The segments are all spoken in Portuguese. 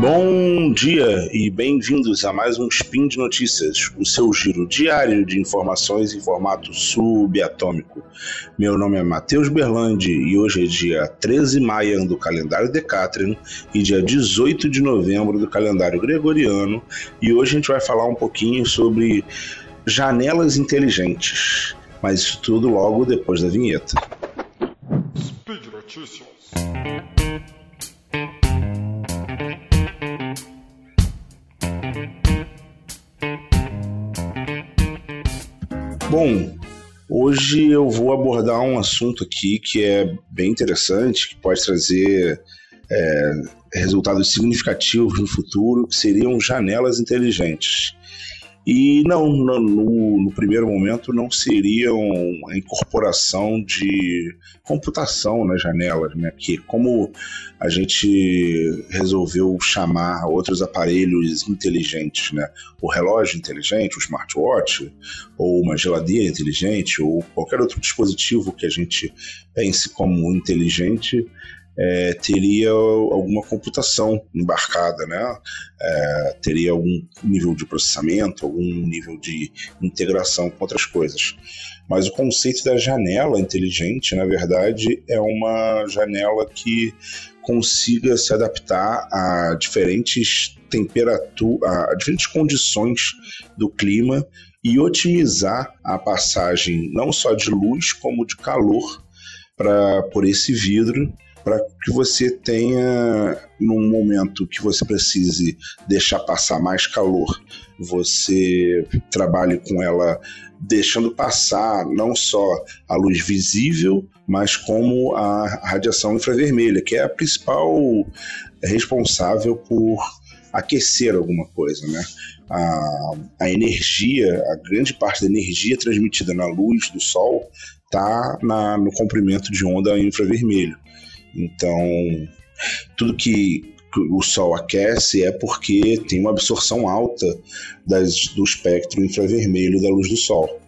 Bom dia e bem-vindos a mais um Spin de Notícias, o seu giro diário de informações em formato subatômico. Meu nome é Matheus Berlandi e hoje é dia 13 de maio do calendário Decatrian e dia 18 de novembro do calendário Gregoriano. E hoje a gente vai falar um pouquinho sobre janelas inteligentes, mas isso tudo logo depois da vinheta. Speed Notícias. Bom, hoje eu vou abordar um assunto aqui que é bem interessante, que pode trazer é, resultados significativos no futuro, que seriam janelas inteligentes. E não, no, no, primeiro momento não seriam a incorporação de computação nas janelas, né? Que como a gente resolveu chamar outros aparelhos inteligentes, né? O relógio inteligente, o smartwatch, ou uma geladeira inteligente, ou qualquer outro dispositivo que a gente pense como inteligente, é, teria alguma computação embarcada, né? É, teria algum nível de processamento, algum nível de integração com outras coisas. Mas o conceito da janela inteligente, na verdade, é uma janela que consiga se adaptar a diferentes temperaturas, a diferentes condições do clima e otimizar a passagem não só de luz como de calor para por esse vidro para que você tenha, num momento que você precise deixar passar mais calor, você trabalhe com ela deixando passar não só a luz visível, mas como a radiação infravermelha, que é a principal responsável por aquecer alguma coisa, né? A, a energia, a grande parte da energia transmitida na luz do Sol está no comprimento de onda infravermelho. Então, tudo que o Sol aquece é porque tem uma absorção alta das, do espectro infravermelho da luz do Sol.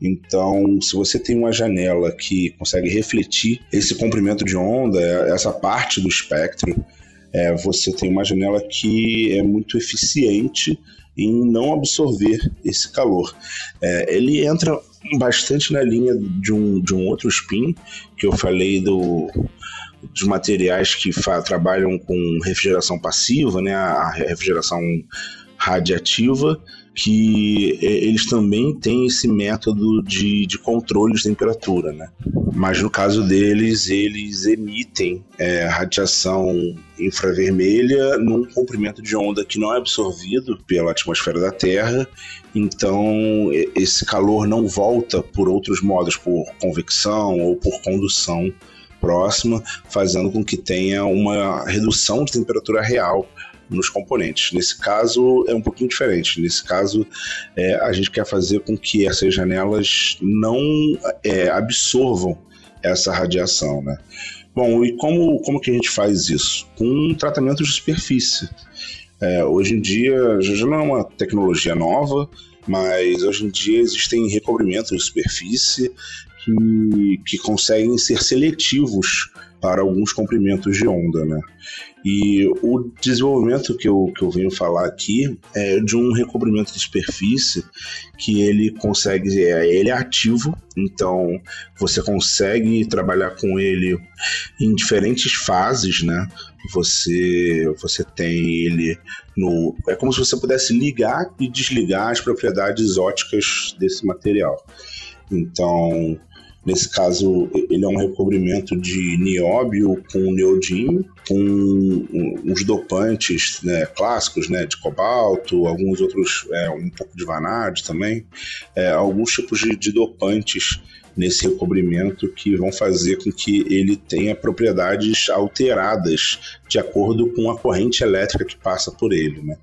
Então, se você tem uma janela que consegue refletir esse comprimento de onda, essa parte do espectro, é, você tem uma janela que é muito eficiente em não absorver esse calor. É, ele entra bastante na linha de um, de um outro spin que eu falei do dos materiais que trabalham com refrigeração passiva, né, a refrigeração radiativa, que eles também têm esse método de, de controle de temperatura, né? Mas no caso deles, eles emitem é, radiação infravermelha num comprimento de onda que não é absorvido pela atmosfera da Terra, então esse calor não volta por outros modos, por convecção ou por condução próxima, fazendo com que tenha uma redução de temperatura real nos componentes. Nesse caso é um pouquinho diferente. Nesse caso é, a gente quer fazer com que essas janelas não é, absorvam essa radiação, né? Bom, e como, como que a gente faz isso? Com tratamento de superfície. É, hoje em dia já não é uma tecnologia nova, mas hoje em dia existem recobrimentos de superfície que, que conseguem ser seletivos para alguns comprimentos de onda, né? E o desenvolvimento que eu, que eu venho falar aqui é de um recobrimento de superfície que ele consegue, é, ele é ativo, então você consegue trabalhar com ele em diferentes fases, né? Você, você tem ele no. É como se você pudesse ligar e desligar as propriedades óticas desse material. Então, Nesse caso, ele é um recobrimento de nióbio com neodímio, com uns dopantes né, clássicos, né, de cobalto, alguns outros, é, um pouco de vanádio também, é, alguns tipos de, de dopantes nesse recobrimento que vão fazer com que ele tenha propriedades alteradas de acordo com a corrente elétrica que passa por ele. Né?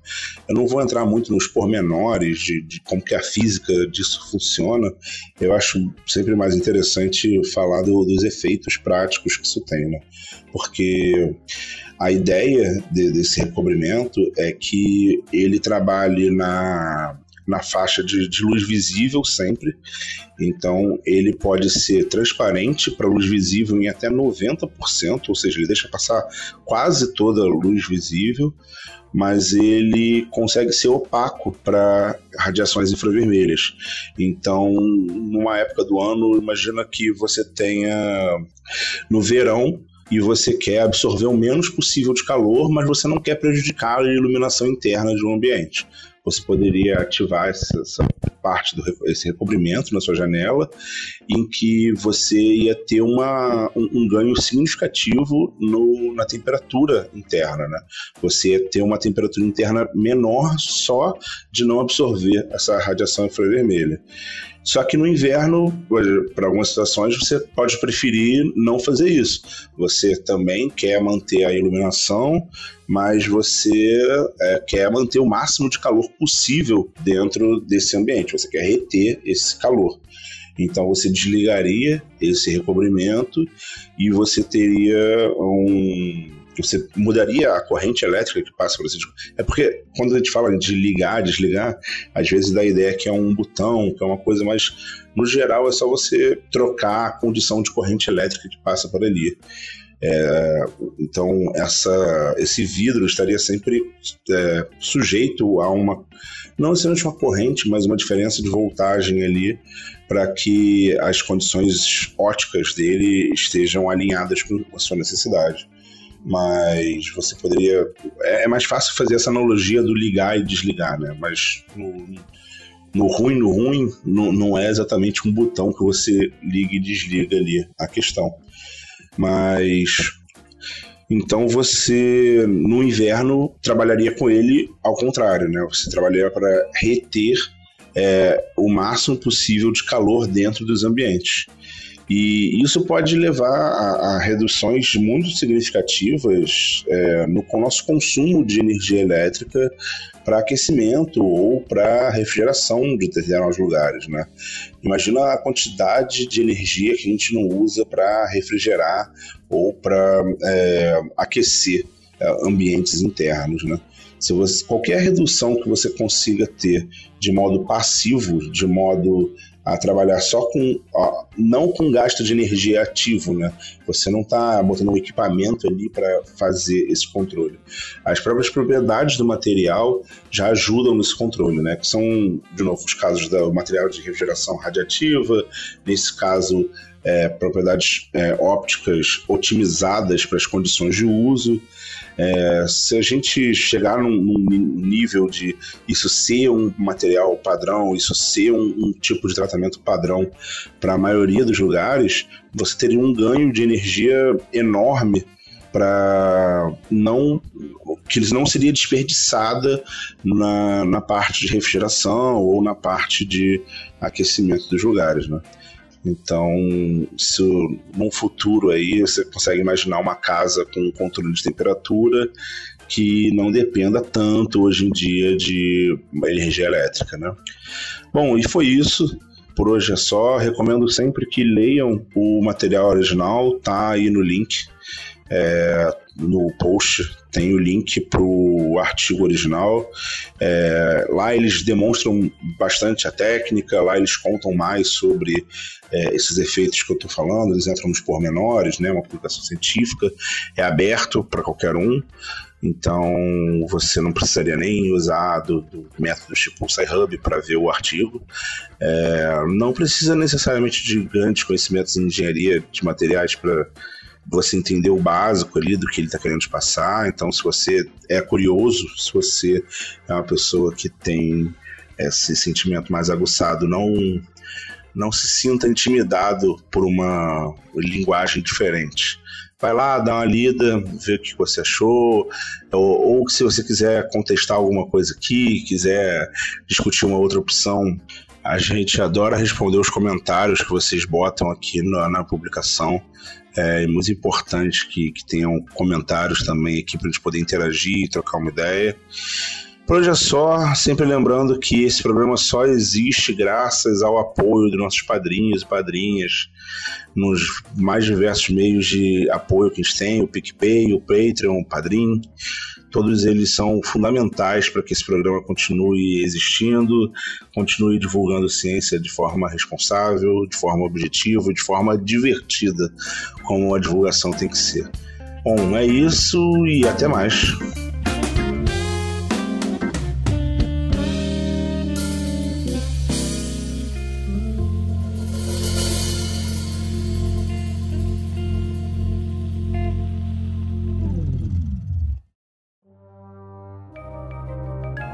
Eu não vou entrar muito nos pormenores de, de como que a física disso funciona, eu acho sempre mais interessante falar do, dos efeitos práticos que isso tem, né? porque a ideia de, desse recobrimento é que ele trabalhe na na faixa de, de luz visível sempre. Então ele pode ser transparente para luz visível em até 90%, ou seja, ele deixa passar quase toda a luz visível, mas ele consegue ser opaco para radiações infravermelhas. Então, numa época do ano, imagina que você tenha no verão e você quer absorver o menos possível de calor, mas você não quer prejudicar a iluminação interna de um ambiente. Você poderia ativar essa, essa parte do esse recobrimento na sua janela, em que você ia ter uma, um, um ganho significativo no, na temperatura interna. Né? Você ia ter uma temperatura interna menor só de não absorver essa radiação infravermelha. Só que no inverno, para algumas situações, você pode preferir não fazer isso. Você também quer manter a iluminação, mas você é, quer manter o máximo de calor possível dentro desse ambiente. Você quer reter esse calor. Então você desligaria esse recobrimento e você teria um você mudaria a corrente elétrica que passa por esse É porque quando a gente fala de ligar, desligar, às vezes dá a ideia que é um botão, que é uma coisa mais. No geral, é só você trocar a condição de corrente elétrica que passa por ali. É, então, essa, esse vidro estaria sempre é, sujeito a uma, não necessariamente uma corrente, mas uma diferença de voltagem ali, para que as condições óticas dele estejam alinhadas com a sua necessidade mas você poderia. É, é mais fácil fazer essa analogia do ligar e desligar, né? Mas no, no ruim, no ruim, no, não é exatamente um botão que você liga e desliga ali a questão. Mas. Então você, no inverno, trabalharia com ele ao contrário, né? Você trabalharia para reter é, o máximo possível de calor dentro dos ambientes. E isso pode levar a, a reduções muito significativas é, no nosso consumo de energia elétrica para aquecimento ou para refrigeração de determinados lugares, né? Imagina a quantidade de energia que a gente não usa para refrigerar ou para é, aquecer é, ambientes internos, né? Se você, qualquer redução que você consiga ter de modo passivo, de modo a trabalhar só com ó, não com gasto de energia ativo, né? Você não está botando um equipamento ali para fazer esse controle. As próprias propriedades do material já ajudam nesse controle, né? Que são, de novo, os casos do material de refrigeração radiativa, nesse caso é, propriedades é, ópticas otimizadas para as condições de uso. É, se a gente chegar num, num, nível de isso ser um material padrão, isso ser um, um tipo de tratamento padrão para a maioria dos lugares, você teria um ganho de energia enorme para não que eles não seria desperdiçada na, na parte de refrigeração ou na parte de aquecimento dos lugares, né? Então, se num futuro aí você consegue imaginar uma casa com controle de temperatura que não dependa tanto hoje em dia de energia elétrica, né? Bom, e foi isso. Por hoje é só. Recomendo sempre que leiam o material original, tá aí no link. É, no post tem o link para o artigo original. É, lá eles demonstram bastante a técnica, lá eles contam mais sobre é, esses efeitos que eu estou falando, eles entram nos pormenores, né, uma publicação científica, é aberto para qualquer um. Então você não precisaria nem usar do, do método tipo SciHub para ver o artigo. É, não precisa necessariamente de grandes conhecimentos em engenharia de materiais para você entender o básico ali do que ele está querendo te passar. Então, se você é curioso, se você é uma pessoa que tem esse sentimento mais aguçado, não não se sinta intimidado por uma linguagem diferente. Vai lá, dá uma lida, vê o que você achou, ou, ou se você quiser contestar alguma coisa aqui, quiser discutir uma outra opção, a gente adora responder os comentários que vocês botam aqui na, na publicação. É muito importante que, que tenham comentários também aqui para a gente poder interagir e trocar uma ideia. Por hoje é só, sempre lembrando que esse programa só existe graças ao apoio dos nossos padrinhos e padrinhas nos mais diversos meios de apoio que a gente tem, o PicPay, o Patreon, o Padrim. Todos eles são fundamentais para que esse programa continue existindo, continue divulgando ciência de forma responsável, de forma objetiva, de forma divertida, como a divulgação tem que ser. Bom, é isso e até mais.